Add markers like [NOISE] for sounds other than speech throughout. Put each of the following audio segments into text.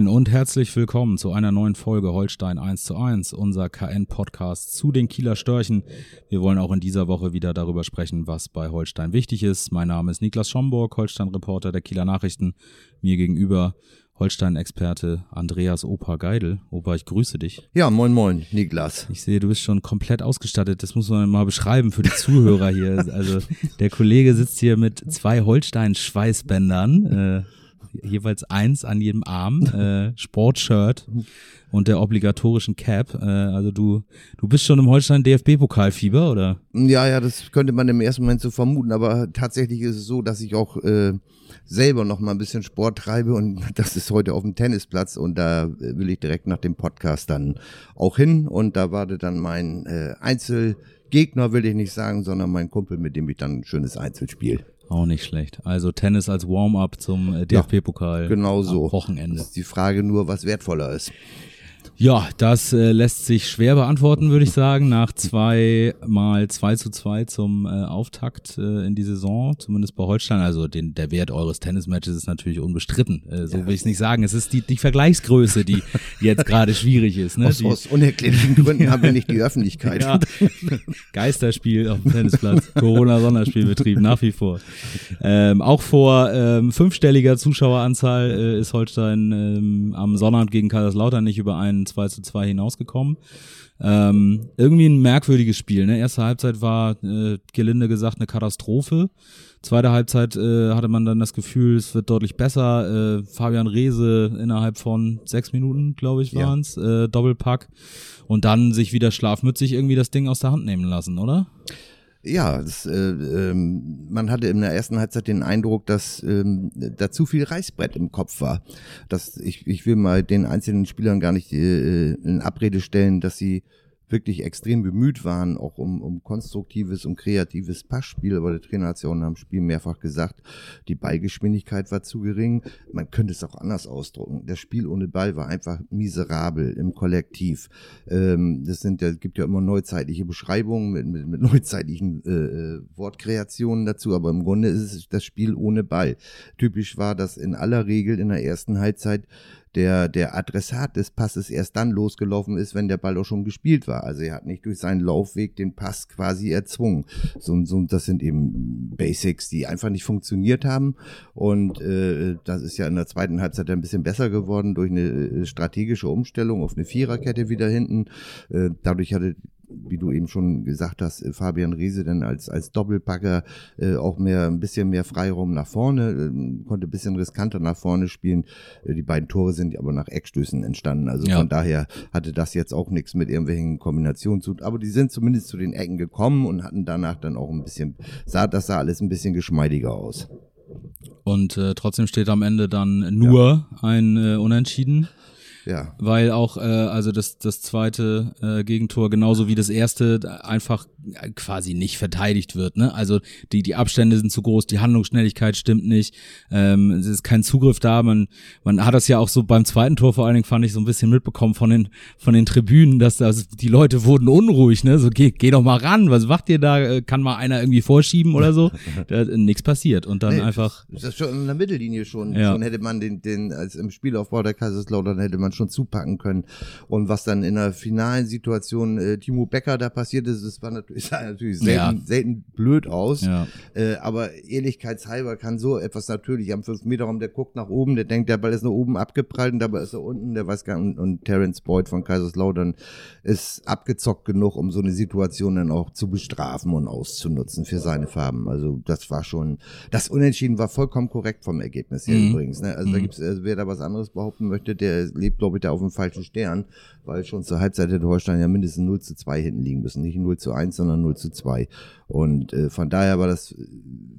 Moin und herzlich willkommen zu einer neuen Folge Holstein 1 zu 1, unser KN-Podcast zu den Kieler Störchen. Wir wollen auch in dieser Woche wieder darüber sprechen, was bei Holstein wichtig ist. Mein Name ist Niklas Schomburg, Holstein-Reporter der Kieler Nachrichten. Mir gegenüber Holstein-Experte Andreas Opa Geidel. Opa, ich grüße dich. Ja, moin moin, Niklas. Ich sehe, du bist schon komplett ausgestattet. Das muss man mal beschreiben für die Zuhörer hier. Also der Kollege sitzt hier mit zwei Holstein-Schweißbändern. Äh, jeweils eins an jedem Arm, [LAUGHS] äh, Sportshirt und der obligatorischen Cap. Äh, also du, du bist schon im Holstein DFB-Pokalfieber, oder? Ja, ja, das könnte man im ersten Moment so vermuten, aber tatsächlich ist es so, dass ich auch äh, selber noch mal ein bisschen Sport treibe und [LAUGHS] das ist heute auf dem Tennisplatz und da äh, will ich direkt nach dem Podcast dann auch hin und da wartet dann mein äh, Einzelgegner, will ich nicht sagen, sondern mein Kumpel, mit dem ich dann ein schönes Einzelspiel. Auch nicht schlecht. Also Tennis als Warm-up zum äh, DFB-Pokal. Ja, genau so. Wochenende. Ist die Frage nur, was wertvoller ist. Ja, das äh, lässt sich schwer beantworten, würde ich sagen, nach zwei mal zwei zu zwei zum äh, Auftakt äh, in die Saison, zumindest bei Holstein. Also den, der Wert eures Tennismatches ist natürlich unbestritten. Äh, so ja. will ich es nicht sagen. Es ist die, die Vergleichsgröße, die jetzt gerade schwierig ist. Ne? Aus, die, aus unerklärlichen Gründen haben wir nicht die Öffentlichkeit. Ja. [LAUGHS] Geisterspiel auf dem Tennisplatz, Corona-Sonderspielbetrieb nach wie vor. Ähm, auch vor ähm, fünfstelliger Zuschaueranzahl äh, ist Holstein ähm, am Sonnabend gegen Kaiserslautern nicht über einen 2 zu 2 hinausgekommen. Ähm, irgendwie ein merkwürdiges Spiel. Ne? Erste Halbzeit war, äh, gelinde gesagt, eine Katastrophe. Zweite Halbzeit äh, hatte man dann das Gefühl, es wird deutlich besser. Äh, Fabian Reese innerhalb von sechs Minuten, glaube ich, waren's, ja. äh, Doppelpack. Und dann sich wieder schlafmützig irgendwie das Ding aus der Hand nehmen lassen, oder? Ja, das, äh, ähm, man hatte in der ersten Halbzeit den Eindruck, dass ähm, da zu viel Reißbrett im Kopf war. Das, ich, ich will mal den einzelnen Spielern gar nicht äh, in Abrede stellen, dass sie wirklich extrem bemüht waren, auch um, um konstruktives und kreatives Passspiel. Aber der Trainer hat es ja auch nach dem Spiel mehrfach gesagt, die Ballgeschwindigkeit war zu gering. Man könnte es auch anders ausdrucken. Das Spiel ohne Ball war einfach miserabel im Kollektiv. Ähm, das sind ja, gibt ja immer neuzeitliche Beschreibungen mit, mit, mit neuzeitlichen äh, äh, Wortkreationen dazu, aber im Grunde ist es das Spiel ohne Ball. Typisch war das in aller Regel in der ersten Halbzeit der, der Adressat des Passes erst dann losgelaufen ist, wenn der Ball auch schon gespielt war. Also er hat nicht durch seinen Laufweg den Pass quasi erzwungen. So, so, das sind eben Basics, die einfach nicht funktioniert haben. Und äh, das ist ja in der zweiten Halbzeit ein bisschen besser geworden durch eine äh, strategische Umstellung auf eine Viererkette wieder hinten. Äh, dadurch hatte wie du eben schon gesagt hast, äh, Fabian Riese dann als, als Doppelpacker äh, auch mehr, ein bisschen mehr Freiraum nach vorne, äh, konnte ein bisschen riskanter nach vorne spielen. Äh, die beiden Tore sind aber nach Eckstößen entstanden. Also ja. von daher hatte das jetzt auch nichts mit irgendwelchen Kombinationen zu tun. Aber die sind zumindest zu den Ecken gekommen und hatten danach dann auch ein bisschen, sah, das sah alles ein bisschen geschmeidiger aus. Und äh, trotzdem steht am Ende dann nur ja. ein äh, Unentschieden. Ja. Weil auch, äh, also das, das zweite äh, Gegentor, genauso wie das erste, einfach quasi nicht verteidigt wird. Ne? Also die, die Abstände sind zu groß, die Handlungsschnelligkeit stimmt nicht, ähm, es ist kein Zugriff da. Man, man hat das ja auch so beim zweiten Tor vor allen Dingen, fand ich, so ein bisschen mitbekommen von den, von den Tribünen, dass das, die Leute wurden unruhig, ne? So, geh, geh doch mal ran, was macht ihr da? Äh, kann mal einer irgendwie vorschieben oder so? [LAUGHS] da, nichts passiert. Und dann nee, einfach. Das ist schon in der Mittellinie schon. Ja. Schon hätte man den, den, als im Spielaufbau der Kaiserslautern hätte man schon zupacken können. Und was dann in der finalen Situation äh, Timo Becker da passiert ist, das war natürlich, [LAUGHS] sah natürlich selten, ja. selten blöd aus. Ja. Äh, aber ehrlichkeitshalber kann so etwas natürlich am 5 Meter Raum, der guckt nach oben, der denkt, der Ball ist nach oben abgeprallt und dabei ist er unten, der weiß gar nicht, und, und Terence Boyd von Kaiserslautern ist abgezockt genug, um so eine Situation dann auch zu bestrafen und auszunutzen für seine Farben. Also das war schon, das Unentschieden war vollkommen korrekt vom Ergebnis her mhm. übrigens. Ne? Also mhm. da gibt's, also wer da was anderes behaupten möchte, der lebt glaube ich, da auf dem falschen Stern, weil schon zur Halbzeit hätte Holstein ja mindestens 0 zu 2 hinten liegen müssen. Nicht 0 zu 1, sondern 0 zu 2. Und äh, von daher war das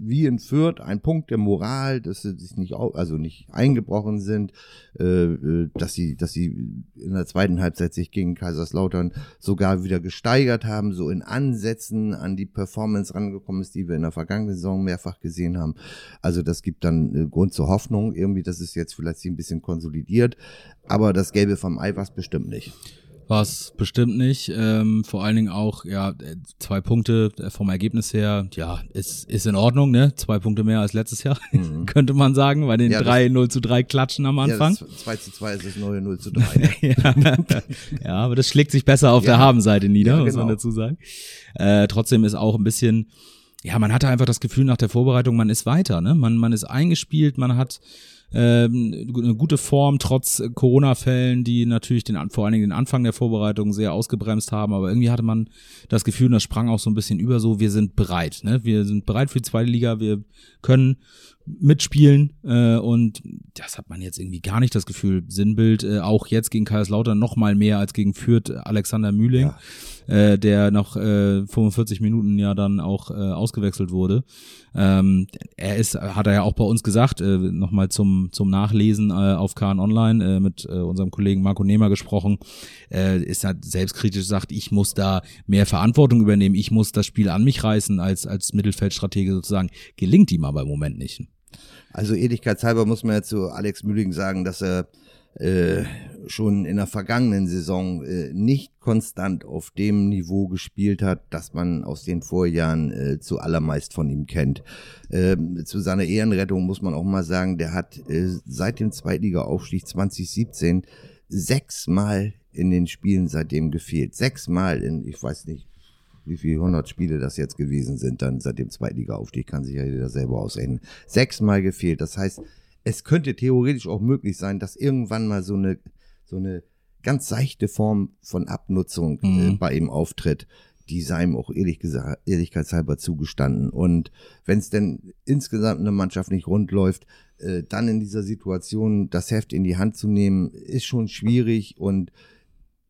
wie in Fürth ein Punkt der Moral, dass sie sich nicht, also nicht eingebrochen sind, äh, äh, dass sie, dass sie in der zweiten Halbzeit sich gegen Kaiserslautern sogar wieder gesteigert haben, so in Ansätzen an die Performance rangekommen ist, die wir in der vergangenen Saison mehrfach gesehen haben. Also das gibt dann äh, Grund zur Hoffnung, irgendwie, dass es jetzt vielleicht ein bisschen konsolidiert, aber das Gelbe vom Ei war es bestimmt nicht. War es bestimmt nicht. Ähm, vor allen Dingen auch, ja, zwei Punkte vom Ergebnis her, ja, ist, ist in Ordnung, ne? Zwei Punkte mehr als letztes Jahr, [LAUGHS] mhm. könnte man sagen, bei den ja, drei 0 zu 3 Klatschen am Anfang. Ja, 2 zu 2 ist das neue 0 zu 3. Ne? ja. [LAUGHS] ja, aber das schlägt sich besser auf ja. der Habenseite nieder, genau. muss man dazu sagen. Äh, trotzdem ist auch ein bisschen, ja, man hatte einfach das Gefühl nach der Vorbereitung, man ist weiter, ne? Man, man ist eingespielt, man hat ähm, eine gute Form trotz Corona-Fällen, die natürlich den, vor allen Dingen den Anfang der Vorbereitung sehr ausgebremst haben. Aber irgendwie hatte man das Gefühl, das sprang auch so ein bisschen über so, wir sind bereit. Ne? Wir sind bereit für die zweite Liga, wir können mitspielen äh, und das hat man jetzt irgendwie gar nicht das Gefühl. Sinnbild äh, auch jetzt gegen Kaiserslautern noch mal mehr als gegen Fürth Alexander Mühling. Ja äh, der nach äh, 45 Minuten ja dann auch äh, ausgewechselt wurde. Ähm, er ist, hat er ja auch bei uns gesagt, äh, nochmal zum, zum Nachlesen äh, auf KN Online äh, mit äh, unserem Kollegen Marco Nehmer gesprochen, äh, ist er selbstkritisch sagt, ich muss da mehr Verantwortung übernehmen, ich muss das Spiel an mich reißen als, als Mittelfeldstratege sozusagen. Gelingt ihm aber im Moment nicht. Also Ehrlichkeitshalber muss man ja zu Alex Mühling sagen, dass er äh, schon in der vergangenen Saison äh, nicht konstant auf dem Niveau gespielt hat, das man aus den Vorjahren äh, zu allermeist von ihm kennt. Ähm, zu seiner Ehrenrettung muss man auch mal sagen, der hat äh, seit dem Zweitliga-Aufstieg 2017 sechsmal in den Spielen seitdem gefehlt. Sechsmal in, ich weiß nicht, wie viele hundert Spiele das jetzt gewesen sind, dann seit dem Zweitliga-Aufstieg, kann sich ja jeder selber ausrechnen. Sechsmal gefehlt. Das heißt, es könnte theoretisch auch möglich sein, dass irgendwann mal so eine, so eine ganz seichte Form von Abnutzung äh, mhm. äh, bei ihm auftritt. Die sei ihm auch ehrlich gesagt, ehrlichkeitshalber zugestanden. Und wenn es denn insgesamt eine Mannschaft nicht rund läuft, äh, dann in dieser Situation das Heft in die Hand zu nehmen, ist schon schwierig und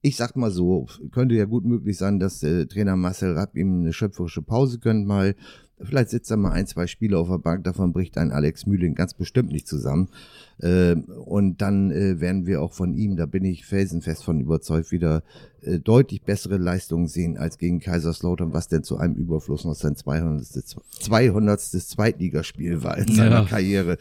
ich sag mal so, könnte ja gut möglich sein, dass äh, Trainer Marcel Rapp ihm eine schöpferische Pause gönnt mal, Vielleicht sitzt da mal ein, zwei Spiele auf der Bank, davon bricht ein Alex Mühling ganz bestimmt nicht zusammen. Äh, und dann äh, werden wir auch von ihm, da bin ich felsenfest von überzeugt, wieder äh, deutlich bessere Leistungen sehen als gegen Kaiserslautern, was denn zu einem Überfluss noch sein 200. 200. Zweitligaspiel war in seiner ja. Karriere.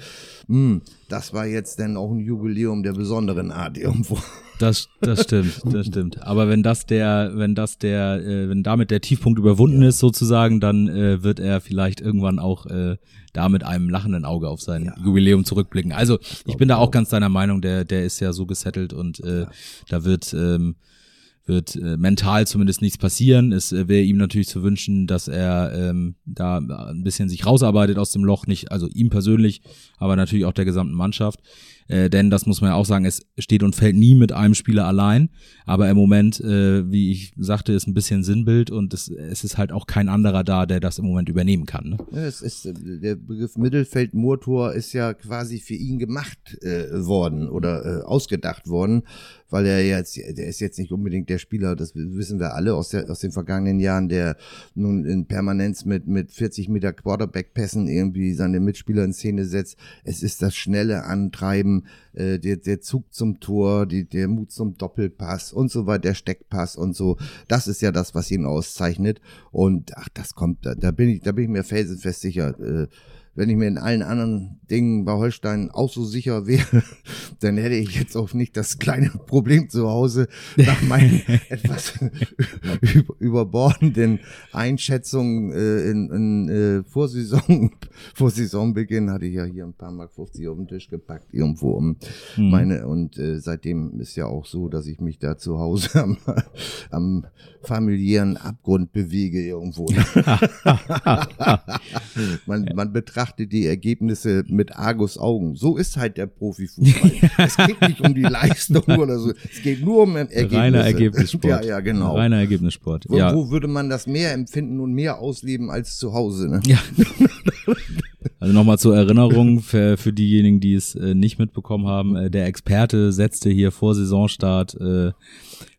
Hm, das war jetzt dann auch ein Jubiläum der besonderen Art irgendwo. Das, das stimmt, das stimmt. Aber wenn das der, wenn das der, äh, wenn damit der Tiefpunkt überwunden ja. ist sozusagen, dann äh, wird er vielleicht irgendwann auch äh, da mit einem lachenden Auge auf sein ja. Jubiläum zurückblicken. Also ich bin da auch ganz deiner Meinung, der, der ist ja so gesettelt und äh, ja. da wird ähm, wird äh, mental zumindest nichts passieren. Es äh, wäre ihm natürlich zu wünschen, dass er ähm, da ein bisschen sich rausarbeitet aus dem Loch, nicht also ihm persönlich, aber natürlich auch der gesamten Mannschaft. Äh, denn das muss man ja auch sagen, es steht und fällt nie mit einem Spieler allein. Aber im Moment, äh, wie ich sagte, ist ein bisschen Sinnbild und es, es ist halt auch kein anderer da, der das im Moment übernehmen kann. Ne? Ja, es ist, äh, der Begriff Mittelfeld-Motor ist ja quasi für ihn gemacht äh, worden oder äh, ausgedacht worden weil er jetzt, der ist jetzt nicht unbedingt der Spieler, das wissen wir alle aus, der, aus den vergangenen Jahren, der nun in Permanenz mit, mit 40 Meter Quarterback-Pässen irgendwie seine Mitspieler in Szene setzt. Es ist das schnelle Antreiben, äh, der, der Zug zum Tor, die, der Mut zum Doppelpass und so weiter, der Steckpass und so. Das ist ja das, was ihn auszeichnet. Und ach, das kommt, da, da bin ich, da bin ich mir felsenfest sicher. Äh, wenn ich mir in allen anderen Dingen bei Holstein auch so sicher wäre, [LAUGHS] dann hätte ich jetzt auch nicht das kleine [LAUGHS] Problem zu Hause nach meinen [LAUGHS] etwas überbordenden Einschätzungen äh, in, in äh, Vorsaison, vor Saisonbeginn hatte ich ja hier ein paar Mark 50 auf den Tisch gepackt irgendwo um mhm. meine und äh, seitdem ist ja auch so, dass ich mich da zu Hause am, am familiären Abgrund bewege irgendwo. man, man betrachtet die Ergebnisse mit Argus Augen. So ist halt der Profifußball. [LAUGHS] es geht nicht um die Leistung oder so. Es geht nur um Ergebnisse. Reiner Ergebnissport. [LAUGHS] Ja, ja, genau. Reiner Ergebnissport. Wo, ja. wo würde man das mehr empfinden und mehr ausleben als zu Hause? Ne? Ja. [LAUGHS] Also nochmal zur Erinnerung für, für diejenigen, die es äh, nicht mitbekommen haben. Äh, der Experte setzte hier vor Saisonstart äh,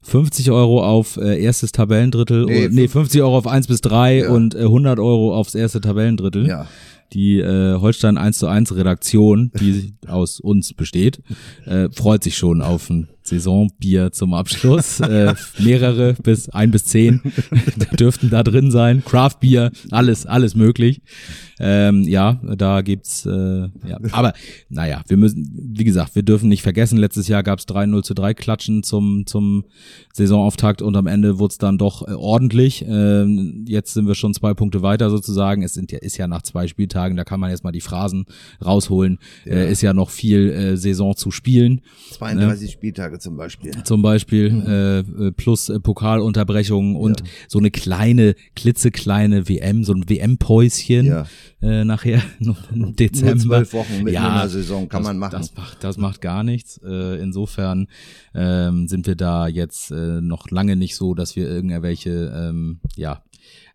50 Euro auf äh, erstes Tabellendrittel, Nee, nee, nee 50 Euro auf 1 bis 3 Ja. und äh, 100 Euro aufs erste Tabellendrittel. Ja. Die äh, Holstein 1 zu 1 Redaktion, die [LAUGHS] aus uns besteht, äh, freut sich schon auf ein Saisonbier zum Abschluss. [LAUGHS] äh, mehrere bis ein bis zehn [LAUGHS] dürften da drin sein. Craftbier, alles, alles möglich. Ähm, ja, da gibt's, äh, ja, aber naja, wir müssen, wie gesagt, wir dürfen nicht vergessen, letztes Jahr gab's 3-0 zu 3 Klatschen zum, zum Saisonauftakt und am Ende wurde es dann doch äh, ordentlich. Ähm, jetzt sind wir schon zwei Punkte weiter sozusagen. Es sind ja, ist ja nach zwei Spieltagen, da kann man jetzt mal die Phrasen rausholen. Äh, ist ja noch viel äh, Saison zu spielen. 32 Spieltage zum Beispiel. Zum Beispiel äh, äh, plus äh, Pokalunterbrechungen und so eine kleine, klitzekleine WM, so ein WM-Päuschen Ja. äh, nachher [LAUGHS] im Dezember. Nur zwölf Wochen mitten in der Saison kann das, man machen. Das macht, das macht gar nichts. Äh, insofern ähm, sind wir da jetzt äh, noch lange nicht so, dass wir irgendwelche, ähm, ja,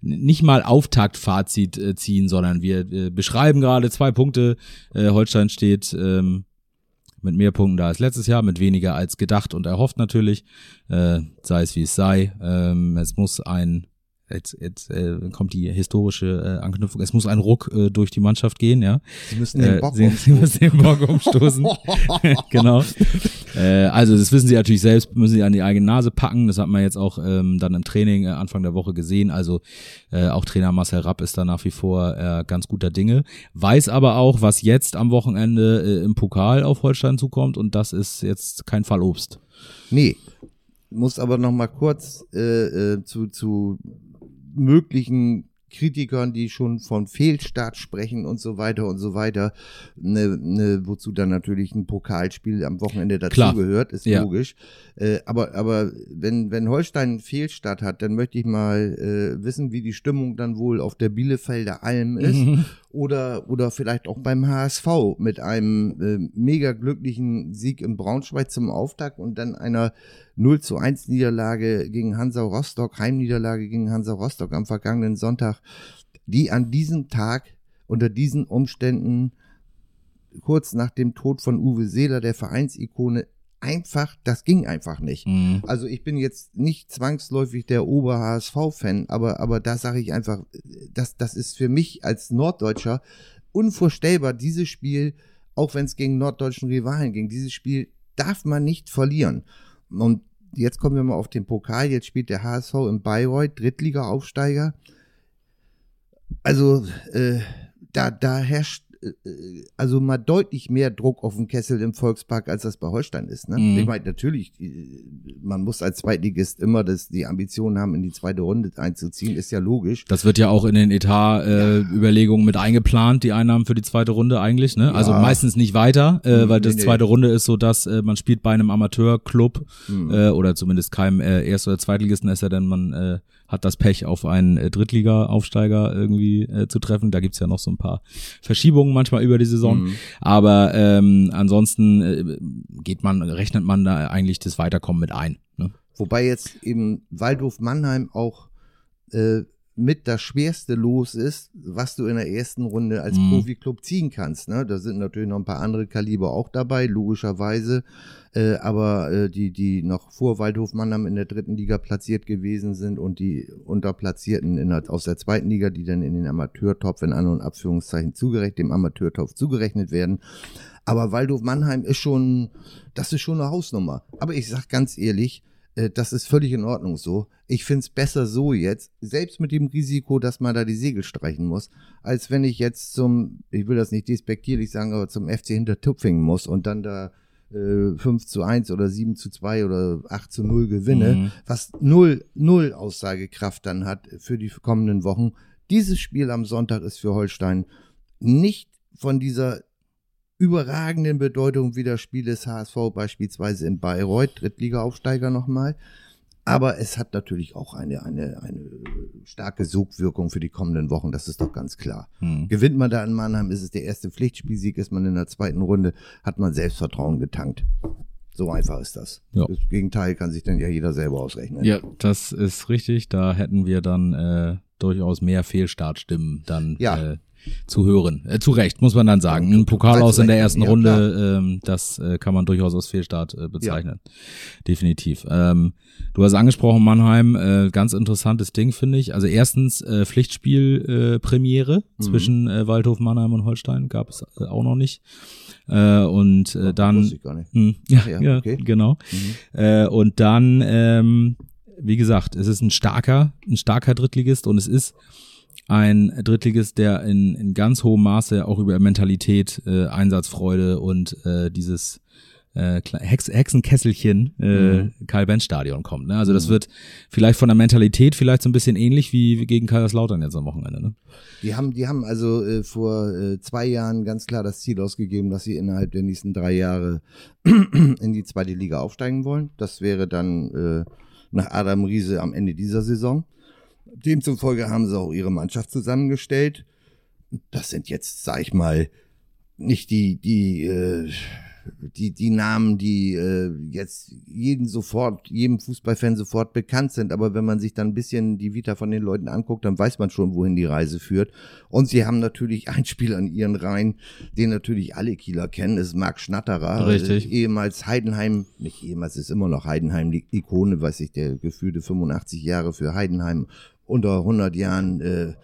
nicht mal Auftaktfazit äh, ziehen, sondern wir äh, beschreiben gerade zwei Punkte. Äh, Holstein steht ähm, mit mehr Punkten da als letztes Jahr, mit weniger als gedacht und erhofft natürlich, äh, sei es wie es sei. Ähm, es muss ein, jetzt, jetzt äh, kommt die historische äh, Anknüpfung, es muss ein Ruck äh, durch die Mannschaft gehen, ja. Sie müssen den Äh, Bock sie, sie müssen den Bock umstoßen. [LAUGHS] [LAUGHS] genau. Äh, also das wissen sie natürlich selbst, müssen sie an die eigene Nase packen. Das hat man jetzt auch ähm, dann im Training äh, Anfang der Woche gesehen. Also äh, auch Trainer Marcel Rapp ist da nach wie vor äh, ganz guter Dinge. Weiß aber auch, was jetzt am Wochenende äh, im Pokal auf Holstein zukommt und das ist jetzt kein Fallobst. Nee. Muss aber noch mal kurz äh, äh, zu, zu möglichen Kritikern, die schon von Fehlstart sprechen und so weiter und so weiter, ne, ne, wozu dann natürlich ein Pokalspiel am Wochenende dazugehört, ist Ja. logisch. Äh, aber aber wenn, wenn Holstein einen Fehlstart hat, dann möchte ich mal äh, wissen, wie die Stimmung dann wohl auf der Bielefelder Alm ist Mhm. Oder, oder vielleicht auch beim HSV mit einem äh, mega glücklichen Sieg in Braunschweig zum Auftakt und dann einer 0 zu 1 Niederlage gegen Hansa Rostock, Heimniederlage gegen Hansa Rostock am vergangenen Sonntag, die an diesem Tag unter diesen Umständen kurz nach dem Tod von Uwe Seeler, der Vereinsikone, einfach, das ging einfach nicht. Mhm. Also ich bin jetzt nicht zwangsläufig der Ober-HSV-Fan, aber, aber da sage ich einfach, das, das ist für mich als Norddeutscher unvorstellbar, dieses Spiel, auch wenn es gegen norddeutschen Rivalen ging, dieses Spiel darf man nicht verlieren. Und jetzt kommen wir mal auf den Pokal, jetzt spielt der HSV in Bayreuth, Drittliga-Aufsteiger. Also äh, da, da herrscht also mal deutlich mehr Druck auf den Kessel im Volkspark, als das bei Holstein ist. Ne? Mhm. Ich meine, natürlich, äh, man muss als Zweitligist immer das, die Ambition haben, in die zweite Runde einzuziehen, ist ja logisch. Das wird ja auch in den Etat-Überlegungen mit eingeplant, die Einnahmen für die zweite Runde eigentlich. Ne? Also Ja. meistens nicht weiter, äh, Hm, weil nee, das nee. zweite Runde ist so, dass äh, man spielt bei einem Amateurclub Hm. äh, oder zumindest keinem äh, Erst- oder Zweitligisten, ist ja denn man äh, hat das Pech, auf einen äh, Drittliga-Aufsteiger irgendwie äh, zu treffen. Da gibt's ja noch so ein paar Verschiebungen manchmal über die Saison. Mhm. Aber ähm, ansonsten äh, geht man, rechnet man da eigentlich das Weiterkommen mit ein. Ne? Wobei jetzt eben Waldhof Mannheim auch äh, mit das schwerste Los ist, was du in der ersten Runde als Mhm. Profiklub ziehen kannst. Ne? Da sind natürlich noch ein paar andere Kaliber auch dabei, logischerweise. Äh, aber äh, die, die noch vor Waldhof Mannheim in der dritten Liga platziert gewesen sind und die Unterplatzierten in der, aus der zweiten Liga, die dann in den Amateurtopf in An- und Abführungszeichen zugerechnet, dem Amateurtopf zugerechnet werden. Aber Waldhof Mannheim ist schon, das ist schon eine Hausnummer. Aber ich sag ganz ehrlich, das ist völlig in Ordnung so. Ich find's besser so jetzt, selbst mit dem Risiko, dass man da die Segel streichen muss, als wenn ich jetzt zum, ich will das nicht despektierlich sagen, aber zum FC Hintertupfingen muss und dann da äh, 5 zu 1 oder 7 zu 2 oder 8 zu 0 gewinne, Mhm. was null, null Aussagekraft dann hat für die kommenden Wochen. Dieses Spiel am Sonntag ist für Holstein nicht von dieser überragenden Bedeutung wie das Spiel des HSV beispielsweise in Bayreuth, Drittliga-Aufsteiger nochmal. Aber es hat natürlich auch eine, eine, eine starke Sogwirkung für die kommenden Wochen, das ist doch ganz klar. Hm. Gewinnt man da in Mannheim, ist es der erste Pflichtspielsieg, ist man in der zweiten Runde, hat man Selbstvertrauen getankt. So einfach ist das. Ja. Das Gegenteil kann sich dann ja jeder selber ausrechnen. Ja, das ist richtig. Da hätten wir dann äh, durchaus mehr Fehlstartstimmen dann Ja. äh, zu hören. Äh, zu Recht, muss man dann sagen. Ein Pokal aus in der ersten Ja, Runde, ähm, das äh, kann man durchaus als Fehlstart äh, bezeichnen. Definitiv. Ähm, du hast angesprochen, Mannheim, äh, ganz interessantes Ding, finde ich. Also erstens äh, Pflichtspiel äh, Premiere Mhm. zwischen äh, Waldhof, Mannheim und Holstein gab es äh, auch noch nicht. Äh, und äh, dann nicht. hm, [LAUGHS] ja, ja, ja, okay. genau. Äh, und dann, ähm, wie gesagt, es ist ein starker, ein starker Drittligist und es ist ein Drittligist, der in, in ganz hohem Maße auch über Mentalität, äh, Einsatzfreude und äh, dieses äh, Hex Hexenkesselchen äh, Karl-Benz-Stadion kommt. Ne? Also das wird vielleicht von der Mentalität vielleicht so ein bisschen ähnlich wie, wie gegen Kaiserslautern jetzt am Wochenende. Ne? Die haben, die haben also äh, vor äh, zwei Jahren ganz klar das Ziel ausgegeben, dass sie innerhalb der nächsten drei Jahre [CLEARS THROAT] in die zweite Liga aufsteigen wollen. Das wäre dann äh, nach Adam Riese am Ende dieser Saison. Demzufolge haben sie auch ihre Mannschaft zusammengestellt. Das sind jetzt, sag ich mal, nicht die, die, äh, die, die Namen, die äh, jetzt jeden sofort, jedem Fußballfan sofort bekannt sind. Aber wenn man sich dann ein bisschen die Vita von den Leuten anguckt, dann weiß man schon, wohin die Reise führt. Und sie haben natürlich [LAUGHS] einen Spieler in ihren Reihen, den natürlich alle Kieler kennen, ist Marc Schnatterer. Richtig. Äh, ehemals Heidenheim, nicht ehemals, ist immer noch Heidenheim, die Ikone, weiß ich, der gefühlte 85 Jahre für Heidenheim unter 100 Jahren äh,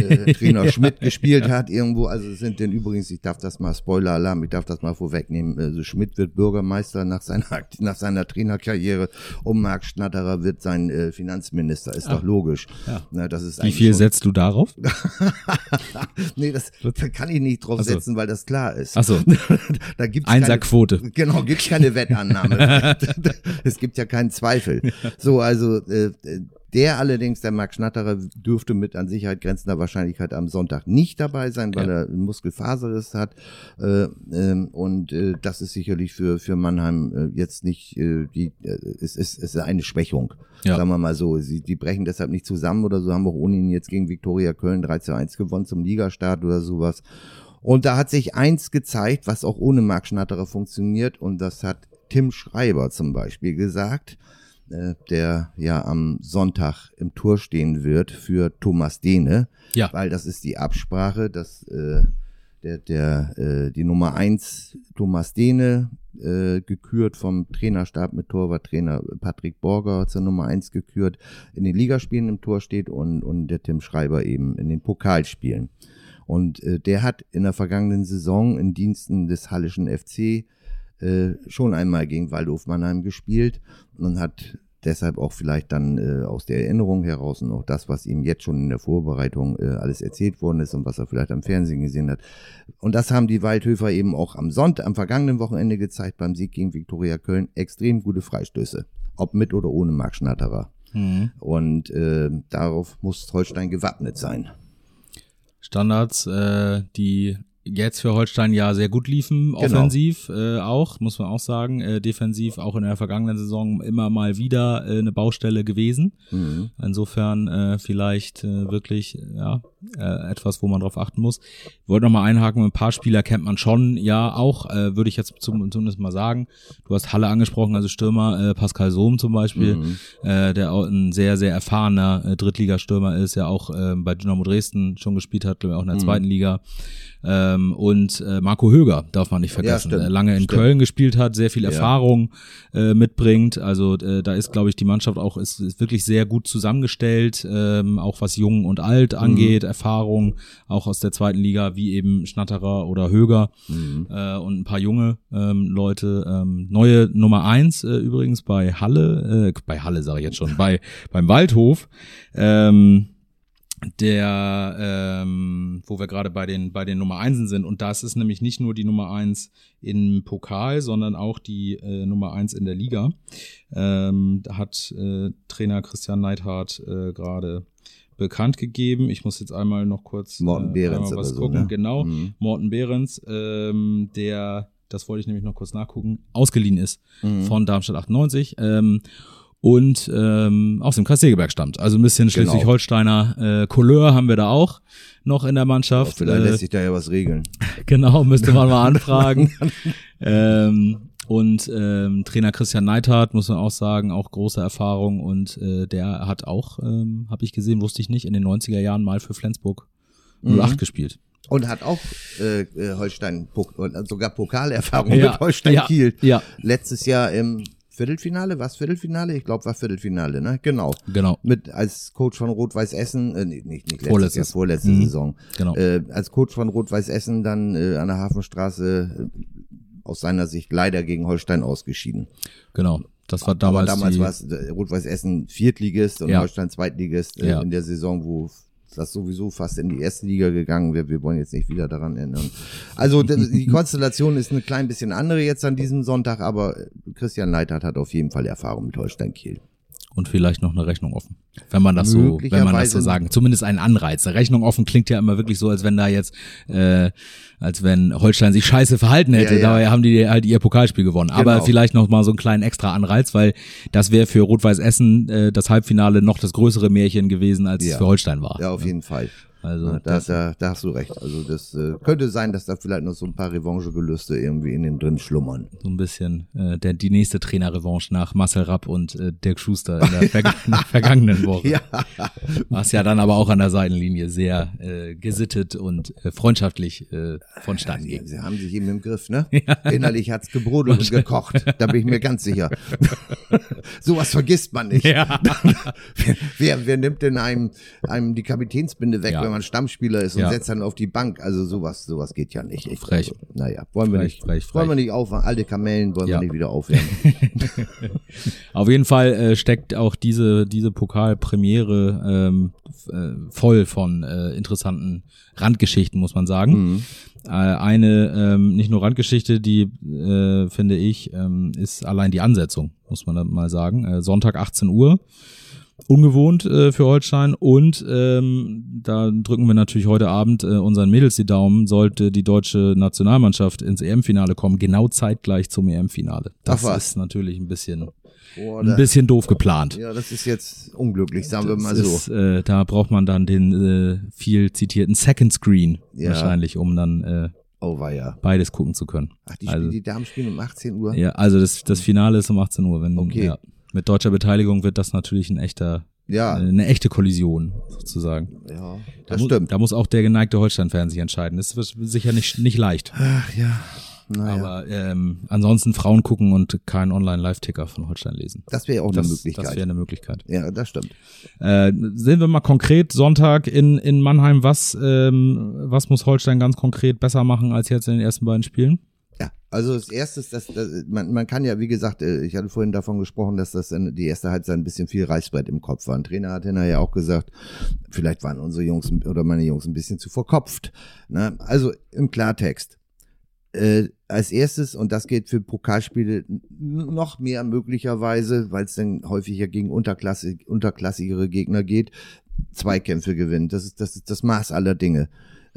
äh, Trainer [LAUGHS] Schmidt gespielt hat irgendwo. Also es sind denn übrigens, ich darf das mal Spoiler-Alarm, ich darf das mal vorwegnehmen. Also Schmidt wird Bürgermeister nach seiner nach seiner Trainerkarriere und Marc Schnatterer wird sein äh, Finanzminister. Ist doch logisch. Ja. Na, das ist Wie viel schon- setzt du darauf? [LAUGHS] nee, das da kann ich nicht drauf so. setzen, weil das klar ist. Ach so. [LAUGHS] da gibt's Einserquote. Keine, genau, gibt's keine Wettannahme. es gibt ja keinen Zweifel. So, also äh, der allerdings, der Marc Schnatterer, dürfte mit an Sicherheit grenzender Wahrscheinlichkeit am Sonntag nicht dabei sein, weil Ja. er Muskelfaserriss hat. Äh, ähm, und äh, das ist sicherlich für, für Mannheim äh, jetzt nicht die, es ist, es ist eine Schwächung. Ja. Sagen wir mal so. Sie, die brechen deshalb nicht zusammen oder so, haben auch ohne ihn jetzt gegen Viktoria Köln 3 zu 1 gewonnen zum Ligastart oder sowas. Und da hat sich eins gezeigt, was auch ohne Marc Schnatterer funktioniert, und das hat Tim Schreiber zum Beispiel gesagt, der ja am Sonntag im Tor stehen wird für Thomas Dehne, Ja. weil das ist die Absprache, dass äh, der, der äh, die Nummer eins Thomas Dehne äh, gekürt vom Trainerstab mit Torwarttrainer Patrick Borger zur Nummer eins gekürt, in den Ligaspielen im Tor steht und, und der Tim Schreiber eben in den Pokalspielen. Und äh, der hat in der vergangenen Saison in Diensten des Hallischen FC äh, schon einmal gegen Waldhof Mannheim gespielt und hat deshalb auch vielleicht dann äh, aus der Erinnerung heraus und auch das, was ihm jetzt schon in der Vorbereitung äh, alles erzählt worden ist und was er vielleicht am Fernsehen gesehen hat. Und das haben die Waldhöfer eben auch am Sonntag, am vergangenen Wochenende gezeigt beim Sieg gegen Viktoria Köln. Extrem gute Freistöße. Ob mit oder ohne Marc Schnatterer. Mhm. Und äh, darauf muss Holstein gewappnet sein. Standards, äh, die jetzt für Holstein ja sehr gut liefen, Genau. offensiv äh, auch, muss man auch sagen, äh, defensiv auch in der vergangenen Saison immer mal wieder äh, eine Baustelle gewesen. Mhm. Insofern äh, vielleicht äh, wirklich ja äh, etwas, wo man drauf achten muss. Ich wollte noch mal einhaken, ein paar Spieler kennt man schon, ja auch, äh, würde ich jetzt zum, zumindest mal sagen. Du hast Halle angesprochen, also Stürmer äh, Pascal Sohm zum Beispiel, Mhm. äh, der auch ein sehr, sehr erfahrener äh, Drittligastürmer ist, ja auch äh, bei Dynamo Dresden schon gespielt hat, glaube ich, auch in der Mhm. zweiten Liga. Ähm, und äh, Marco Höger darf man nicht vergessen, stimmt. der lange in Stimmt. Köln gespielt hat, sehr viel Ja. Erfahrung äh, mitbringt. Also äh, da ist, glaube ich, die Mannschaft auch ist, ist wirklich sehr gut zusammengestellt, ähm, auch was Jung und Alt Mhm. Erfahrung, auch aus der zweiten Liga, wie eben Schnatterer oder Höger Mhm. äh, und ein paar junge ähm, Leute. Ähm, neue Nummer eins äh, übrigens bei Halle, äh, bei Halle sage ich jetzt schon, bei beim Waldhof. Ähm, der, ähm, wo wir gerade bei den, bei den Nummer Einsen sind. Und das ist nämlich nicht nur die Nummer eins im Pokal, sondern auch die äh, Nummer eins in der Liga. Ähm, da hat äh, Trainer Christian Neidhardt äh, gerade bekannt gegeben. Ich muss jetzt einmal noch kurz Morten äh, Behrens oder was so, gucken. ne? Genau, Mhm. Morten Behrens, ähm, der, das wollte ich nämlich noch kurz nachgucken, ausgeliehen ist Mhm. von Darmstadt 98. Ähm, und ähm, aus dem Kreis stammt. Also ein bisschen Genau. Schleswig-Holsteiner äh, Couleur haben wir da auch noch in der Mannschaft. Vielleicht Äh, lässt sich da ja was regeln. [LAUGHS] genau, müsste man mal anfragen. [LAUGHS] ähm, und ähm, Trainer Christian Neithardt, muss man auch sagen, auch große Erfahrung und äh, der hat auch, ähm, habe ich gesehen, wusste ich nicht, in den 90er Jahren mal für Flensburg 08 Mhm. gespielt. Und hat auch äh, äh, Holstein und sogar Pokalerfahrung Ja, mit Holstein ja, Kiel. ja. Letztes Jahr im Viertelfinale, was Viertelfinale? Ich glaube, war Viertelfinale, ne? Genau. Genau. Mit als Coach von Rot-Weiß Essen, äh, nicht, nicht letztes Vorletztes. Jahr, vorletzte Mhm. Saison. Genau. Äh, als Coach von Rot-Weiß Essen dann äh, an der Hafenstraße äh, aus seiner Sicht leider gegen Holstein ausgeschieden. Genau. Das war Aber damals, damals die, war es äh, Rot-Weiß Essen Viertligist und Ja. Holstein Zweitligist äh, Ja. in der Saison, wo das sowieso fast in die erste Liga gegangen wäre. Wir wollen jetzt nicht wieder daran erinnern. Also [LAUGHS] die Konstellation ist ein klein bisschen andere jetzt an diesem Sonntag, aber Christian Leitert hat auf jeden Fall Erfahrung mit Holstein Kiel. Und vielleicht noch eine Rechnung offen. Wenn man das so, wenn man das so sagen, zumindest ein Anreiz. Eine Rechnung offen klingt ja immer wirklich so, als wenn da jetzt, äh, als wenn Holstein sich scheiße verhalten hätte. Ja, ja. Dabei haben die halt ihr Pokalspiel gewonnen. Aber Genau. vielleicht noch mal so einen kleinen extra Anreiz, weil das wäre für Rot-Weiß Essen äh, das Halbfinale noch das größere Märchen gewesen, als es Ja. für Holstein war. Ja, auf jeden Fall. Also Da, das, da, da hast du recht. Also das äh, könnte sein, dass da vielleicht noch so ein paar Revanchegelüste irgendwie in den drin schlummern. so ein bisschen äh, der, die nächste Trainerrevanche nach Marcel Rapp und äh, Dirk Schuster in der, [LAUGHS] in der vergangenen Woche. Ja. Was ja dann aber auch an der Seitenlinie sehr äh, gesittet und äh, freundschaftlich äh, vonstatten Sie, ging. sie haben sich eben im Griff, ne? [LAUGHS] Innerlich hat's gebrodelt und gekocht. Da bin ich mir ganz sicher. [LAUGHS] Sowas vergisst man nicht. Ja. Wer, wer nimmt denn einem, einem die Kapitänsbinde weg, Ja. Wenn man Stammspieler ist und Ja. setzt dann auf die Bank? Also sowas, sowas geht ja nicht. Ich, Frech. Also, naja, wollen wir Frech, nicht, frech, frech. wollen wir nicht aufwärmen. Alte Kamellen wollen Ja. wir nicht wieder aufwärmen. [LAUGHS] Auf jeden Fall äh, steckt auch diese, diese Pokalpremiere ähm, äh, voll von äh, interessanten Randgeschichten, muss man sagen. Mhm. Äh, eine ähm, nicht nur Randgeschichte, die äh, finde ich, ähm, ist allein die Ansetzung, muss man mal sagen. Äh, Sonntag 18 Uhr. Ungewohnt äh, für Holstein und ähm, da drücken wir natürlich heute Abend äh, unseren Mädels die Daumen, sollte die deutsche Nationalmannschaft ins EM-Finale kommen, genau zeitgleich zum EM-Finale. Das ist natürlich ein bisschen, Boah, ein bisschen doof geplant. ja, das ist jetzt unglücklich, sagen wir Das mal so. Ist, äh, da braucht man dann den äh, viel zitierten Second Screen Ja. wahrscheinlich, um dann äh, oh, war ja. beides gucken zu können. Ach, die, also, Spiel, die Damen spielen um 18 Uhr? ja, also das, das Finale ist um 18 Uhr. Wenn, Okay. ja, mit deutscher Beteiligung wird das natürlich ein echter, Ja, eine echte Kollision sozusagen. ja Da, das mu stimmt. da muss auch der geneigte Holstein-Fan sich entscheiden. Das wird sicher nicht, nicht leicht. Ach ja, naja. Aber ähm, ansonsten Frauen gucken und keinen Online-Live-Ticker von Holstein lesen. das wäre auch Das, eine das Möglichkeit. wäre eine Möglichkeit. ja, das stimmt. Äh, sehen wir mal konkret Sonntag in, in Mannheim, was, ähm, was muss Holstein ganz konkret besser machen als jetzt in den ersten beiden Spielen? Ja, also das erste ist, dass, dass man, man kann ja, wie gesagt, äh, ich hatte vorhin davon gesprochen, dass das dann die erste Halbzeit ein bisschen viel Reißbrett im Kopf war. Ein Trainer hat hinterher ja auch gesagt, vielleicht waren unsere Jungs oder meine Jungs ein bisschen zu verkopft. Ne? Also im Klartext. Äh, als erstes, und das geht für Pokalspiele noch mehr möglicherweise, weil es dann häufiger gegen unterklassig, unterklassigere Gegner geht, Zweikämpfe gewinnen. Das ist das, ist das Maß aller Dinge.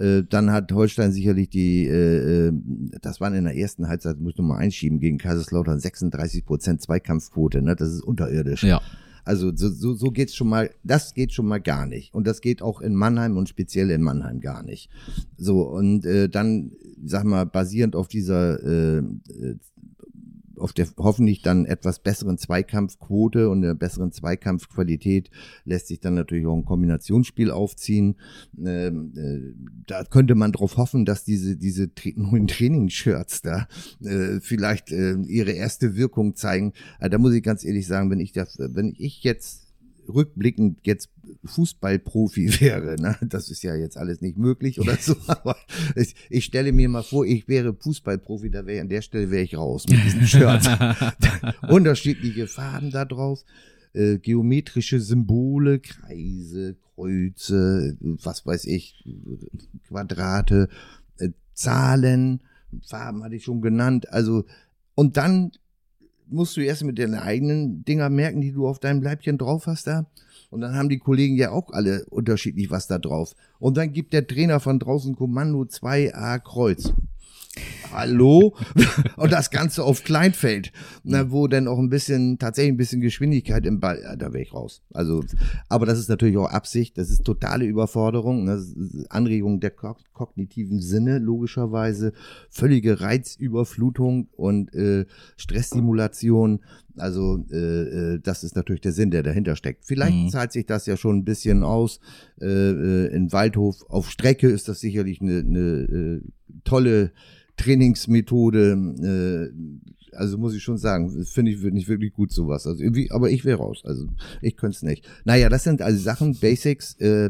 Äh, dann hat Holstein sicherlich die, äh, äh, das waren in der ersten Halbzeit, muss ich noch mal einschieben, gegen Kaiserslautern 36 Prozent Zweikampfquote, ne? Das ist unterirdisch. Ja. Also so, so, so geht's schon mal, das geht schon mal gar nicht. Und das geht auch in Mannheim und speziell in Mannheim gar nicht. So, und äh, dann, sag mal, basierend auf dieser äh, äh, auf der hoffentlich dann etwas besseren Zweikampfquote und der besseren Zweikampfqualität lässt sich dann natürlich auch ein Kombinationsspiel aufziehen. Ähm, äh, da könnte man darauf hoffen, dass diese diese neuen Trainingsshirts da äh, vielleicht äh, ihre erste Wirkung zeigen. Aber da muss ich ganz ehrlich sagen, wenn ich das, wenn ich jetzt rückblickend jetzt Fußballprofi [LAUGHS] wäre, ne? das ist ja jetzt alles nicht möglich oder so, [LAUGHS] aber ich, ich stelle mir mal vor, ich wäre Fußballprofi, da wäre an der Stelle wäre ich raus mit diesen Shirts. [LAUGHS] Unterschiedliche Farben da draus, äh, geometrische Symbole, Kreise, Kreuze, was weiß ich, Quadrate, äh, Zahlen, Farben hatte ich schon genannt, also und dann musst du erst mit deinen eigenen Dinger merken, die du auf deinem Leibchen drauf hast da. Und dann haben die Kollegen ja auch alle unterschiedlich was da drauf. Und dann gibt der Trainer von draußen Kommando 2a Kreuz. Hallo? [LAUGHS] und das Ganze auf Kleinfeld, na, wo dann auch ein bisschen, tatsächlich ein bisschen Geschwindigkeit im Ball, ja, da wäre ich raus. Also, aber das ist natürlich auch Absicht, das ist totale Überforderung, ne? Anregung der kognitiven Sinne, logischerweise, völlige Reizüberflutung und äh, Stressstimulation. Also äh, äh, das ist natürlich der Sinn, der dahinter steckt. Vielleicht mhm. zahlt sich das ja schon ein bisschen aus. Äh, äh, in Waldhof auf Strecke ist das sicherlich eine, eine äh, tolle Trainingsmethode. Äh, also muss ich schon sagen, finde ich nicht wirklich gut sowas. Also irgendwie, aber ich wäre raus. Also ich könnte es nicht. Naja, das sind also Sachen, Basics. Äh,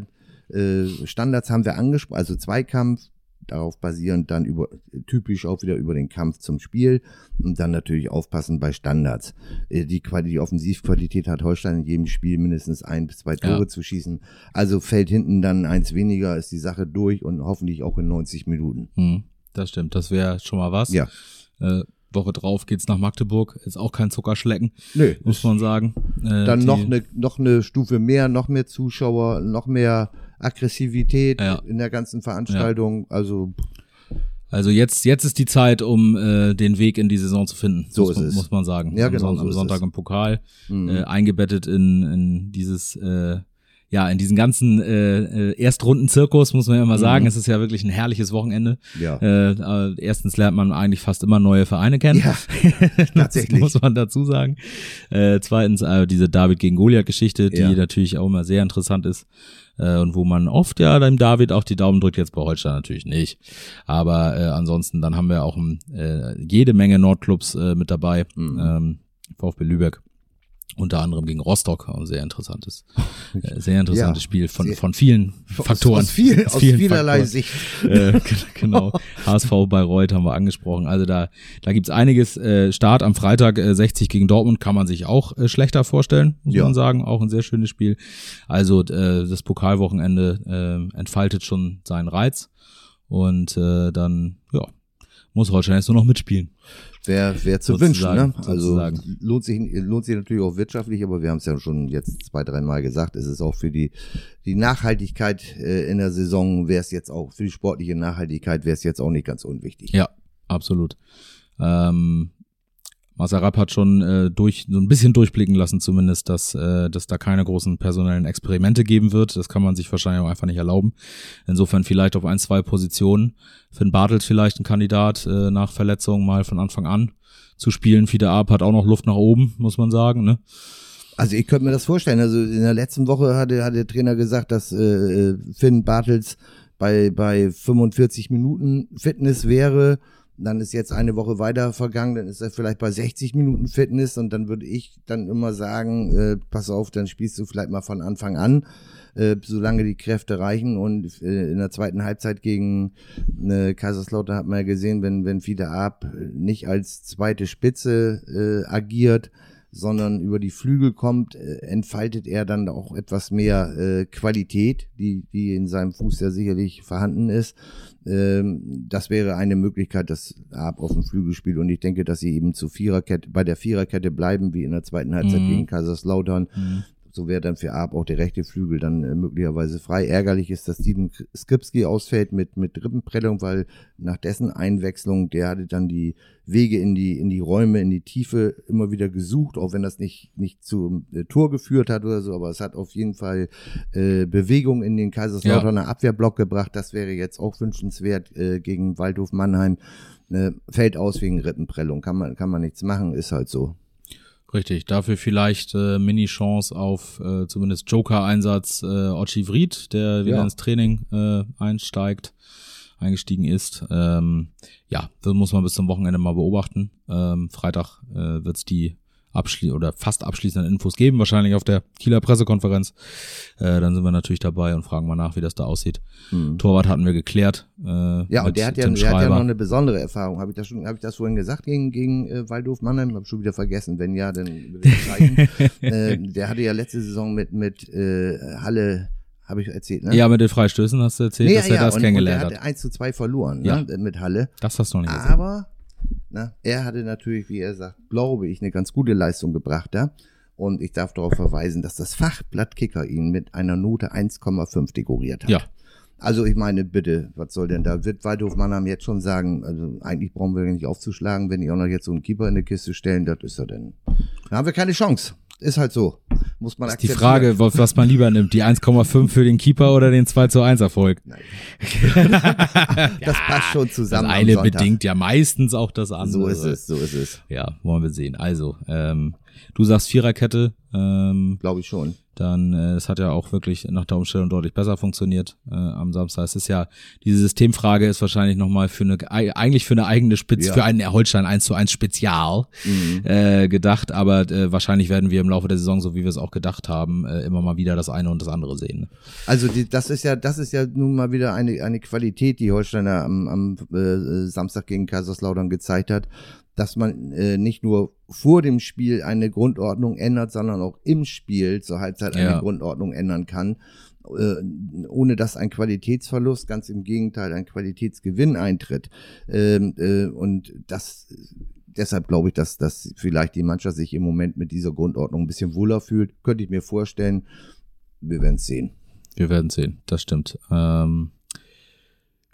äh, Standards haben wir angesprochen, also Zweikampf, darauf basierend dann über, typisch auch wieder über den Kampf zum Spiel und dann natürlich aufpassen bei Standards. Äh, die, die Offensivqualität hat Holstein in jedem Spiel mindestens ein bis zwei Tore ja. zu schießen. Also fällt hinten dann eins weniger, ist die Sache durch und hoffentlich auch in 90 Minuten. Hm, das stimmt, das wäre schon mal was. Ja. Äh, Woche drauf geht's nach Magdeburg. Ist auch kein Zuckerschlecken, Nö, muss man sagen. Äh, dann noch eine noch eine Stufe mehr, noch mehr Zuschauer, noch mehr Aggressivität ja. in der ganzen Veranstaltung. Ja. Also also jetzt, jetzt ist die Zeit, um äh, den Weg in die Saison zu finden. So muss, ist es. muss man sagen. Ja, genau. Am, so Sonntag im Pokal, mhm. äh, eingebettet in, in dieses äh, ja, in diesen ganzen äh, äh, Erstrunden-Zirkus muss man ja immer sagen, mhm. es ist ja wirklich ein herrliches Wochenende. Ja. Äh, erstens lernt man eigentlich fast immer neue Vereine kennen. Ja, [LAUGHS] tatsächlich. muss man dazu sagen. Äh, zweitens äh, diese David gegen Goliath-Geschichte, die ja. natürlich auch immer sehr interessant ist äh, und wo man oft ja dem David auch die Daumen drückt, jetzt bei Holstein natürlich nicht. Aber äh, ansonsten, dann haben wir auch äh, jede Menge Nordclubs äh, mit dabei. Mhm. Ähm, VfB Lübeck unter anderem gegen Rostock, ein sehr interessantes, [LAUGHS] äh, sehr interessantes ja, Spiel von, von vielen Faktoren. Aus, viel, aus vielen vielerlei Faktoren. Sicht. Äh, [LAUGHS] genau. [LAUGHS] HSV Bayreuth haben wir angesprochen. Also da, da gibt's einiges. Äh, Start am Freitag äh, 60 gegen Dortmund kann man sich auch äh, schlechter vorstellen, muss ja. man sagen. Auch ein sehr schönes Spiel. Also äh, das Pokalwochenende äh, entfaltet schon seinen Reiz. Und äh, dann, ja, muss Holstein jetzt nur noch mitspielen wäre wär zu wünschen. Ne? Also lohnt sich, lohnt sich natürlich auch wirtschaftlich, aber wir haben es ja schon jetzt zwei, dreimal gesagt, es ist auch für die, die Nachhaltigkeit äh, in der Saison, wäre es jetzt auch, für die sportliche Nachhaltigkeit wäre es jetzt auch nicht ganz unwichtig. Ja, absolut. Ähm, Masarab hat schon äh, durch so ein bisschen durchblicken lassen, zumindest, dass, äh, dass da keine großen personellen Experimente geben wird. Das kann man sich wahrscheinlich auch einfach nicht erlauben. Insofern vielleicht auf ein, zwei Positionen. Finn Bartels vielleicht ein Kandidat äh, nach Verletzung mal von Anfang an zu spielen. Fiete Ab hat auch noch Luft nach oben, muss man sagen. Ne? Also ich könnte mir das vorstellen. Also in der letzten Woche hatte, hat der Trainer gesagt, dass äh, Finn Bartels bei, bei 45 Minuten Fitness wäre dann ist jetzt eine Woche weiter vergangen, dann ist er vielleicht bei 60 Minuten Fitness und dann würde ich dann immer sagen, äh, pass auf, dann spielst du vielleicht mal von Anfang an, äh, solange die Kräfte reichen und äh, in der zweiten Halbzeit gegen äh, Kaiserslautern hat man ja gesehen, wenn, wenn Fiete Ab nicht als zweite Spitze äh, agiert, sondern über die Flügel kommt, äh, entfaltet er dann auch etwas mehr äh, Qualität, die, die in seinem Fuß ja sicherlich vorhanden ist. Ähm, das wäre eine Möglichkeit, dass Ab auf dem Flügel spielt und ich denke, dass sie eben zu Viererkette, bei der Viererkette bleiben, wie in der zweiten Halbzeit mhm. gegen Kaiserslautern. Mhm so wäre dann für Arp auch der rechte Flügel dann äh, möglicherweise frei. Ärgerlich ist, dass Steven Skripski ausfällt mit, mit Rippenprellung, weil nach dessen Einwechslung, der hatte dann die Wege in die, in die Räume, in die Tiefe immer wieder gesucht, auch wenn das nicht, nicht zum äh, Tor geführt hat oder so, aber es hat auf jeden Fall äh, Bewegung in den Kaiserslauterner ja. Abwehrblock gebracht. Das wäre jetzt auch wünschenswert äh, gegen Waldhof Mannheim. Äh, fällt aus wegen Rippenprellung, kann man, kann man nichts machen, ist halt so. Richtig, dafür vielleicht äh, Mini-Chance auf äh, zumindest Joker-Einsatz äh, Ochi Vried, der wieder ja. ins Training äh, einsteigt, eingestiegen ist. Ähm, ja, das muss man bis zum Wochenende mal beobachten. Ähm, Freitag äh, wird's die abschli oder fast abschließenden Infos geben, wahrscheinlich auf der Kieler Pressekonferenz. Äh, dann sind wir natürlich dabei und fragen mal nach, wie das da aussieht. Mhm. Torwart hatten wir geklärt. Äh, ja, und der hat ja, der hat ja noch eine besondere Erfahrung. Habe ich das schon, habe ich das vorhin gesagt gegen gegen äh, Waldhof Mannheim? Habe schon wieder vergessen. Wenn ja, dann will ich zeigen. [LAUGHS] äh, der hatte ja letzte Saison mit mit äh, Halle habe ich erzählt, ne? Ja, mit den Freistößen hast du erzählt, nee, dass ja, er das und, kennengelernt und der hat. 1 zu 2 verloren, ja. ne, mit Halle. Das hast du noch nicht gesagt. Aber na, er hatte natürlich, wie er sagt, glaube ich, eine ganz gute Leistung gebracht da. Und ich darf darauf verweisen, dass das Fachblatt Kicker ihn mit einer Note 1,5 dekoriert hat. Ja. Also ich meine, bitte, was soll denn da? Wird Waldhof Mannheim jetzt schon sagen, also eigentlich brauchen wir nicht aufzuschlagen, wenn die auch noch jetzt so einen Keeper in die Kiste stellen, das ist ja denn. Da haben wir keine Chance. Ist halt so. Muss man das ist die Frage, was man lieber nimmt, die 1,5 für den Keeper oder den 2 zu 1 Erfolg. [LAUGHS] das ja, passt schon zusammen. Das eine bedingt ja meistens auch das andere. So ist es, so ist es. Ja, wollen wir sehen. Also, ähm, du sagst Viererkette. Ähm, Glaube ich schon dann äh, es hat ja auch wirklich nach der Umstellung deutlich besser funktioniert äh, am Samstag. Es ist ja diese Systemfrage ist wahrscheinlich noch mal für eine eigentlich für eine eigene Spitze ja. für einen Holstein 1 zu 1 Spezial mhm. äh, gedacht, aber äh, wahrscheinlich werden wir im Laufe der Saison, so wie wir es auch gedacht haben, äh, immer mal wieder das eine und das andere sehen. Also die, das ist ja das ist ja nun mal wieder eine eine Qualität, die Holsteiner am, am äh, Samstag gegen Kaiserslautern gezeigt hat dass man äh, nicht nur vor dem Spiel eine Grundordnung ändert, sondern auch im Spiel zur Halbzeit eine ja. Grundordnung ändern kann, äh, ohne dass ein Qualitätsverlust, ganz im Gegenteil, ein Qualitätsgewinn eintritt. Ähm, äh, und das deshalb glaube ich, dass, dass vielleicht die Mannschaft sich im Moment mit dieser Grundordnung ein bisschen wohler fühlt. Könnte ich mir vorstellen. Wir werden es sehen. Wir werden sehen, das stimmt. Ähm,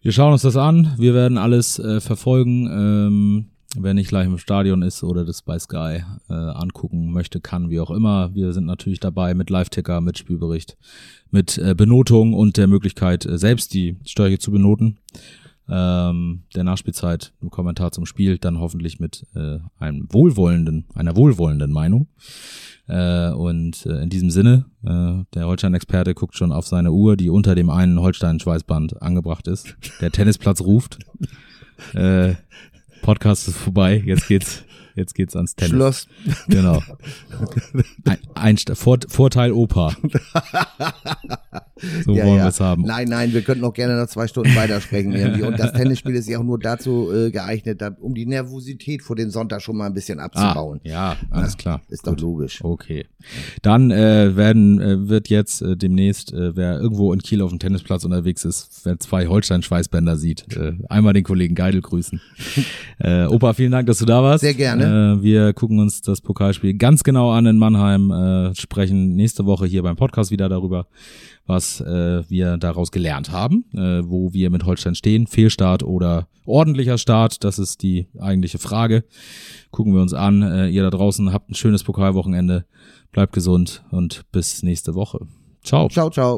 wir schauen uns das an. Wir werden alles äh, verfolgen. Ähm, wer nicht gleich im Stadion ist oder das bei Sky äh, angucken möchte, kann, wie auch immer. Wir sind natürlich dabei mit Live-Ticker, mit Spielbericht, mit äh, Benotung und der Möglichkeit, äh, selbst die Steuer zu benoten. Ähm, der Nachspielzeit, im Kommentar zum Spiel, dann hoffentlich mit äh, einem wohlwollenden, einer wohlwollenden Meinung. Äh, und äh, in diesem Sinne, äh, der Holstein-Experte guckt schon auf seine Uhr, die unter dem einen Holstein-Schweißband angebracht ist. Der Tennisplatz ruft. [LAUGHS] Äh, Podcast ist vorbei. Jetzt geht's, jetzt geht's ans Tennis. Schloss. Genau. [LAUGHS] Ein, ein Vor, Vorteil Opa. [LAUGHS] So ja, wollen ja. wir es haben. Nein, nein, wir könnten noch gerne noch zwei Stunden weitersprechen irgendwie. Und das Tennisspiel ist ja auch nur dazu äh, geeignet, um die Nervosität vor dem Sonntag schon mal ein bisschen abzubauen. Ah, ja, alles ja, klar. Ist Gut. doch logisch. Okay. Dann äh, werden äh, wird jetzt äh, demnächst, äh, wer irgendwo in Kiel auf dem Tennisplatz unterwegs ist, wer zwei Holstein-Schweißbänder sieht, äh, einmal den Kollegen Geidel grüßen. [LAUGHS] äh, Opa, vielen Dank, dass du da warst. Sehr gerne. Äh, wir gucken uns das Pokalspiel ganz genau an in Mannheim, äh, sprechen nächste Woche hier beim Podcast wieder darüber was äh, wir daraus gelernt haben, äh, wo wir mit Holstein stehen, Fehlstart oder ordentlicher Start, das ist die eigentliche Frage. Gucken wir uns an. Äh, ihr da draußen habt ein schönes Pokalwochenende, bleibt gesund und bis nächste Woche. Ciao. Ciao, ciao.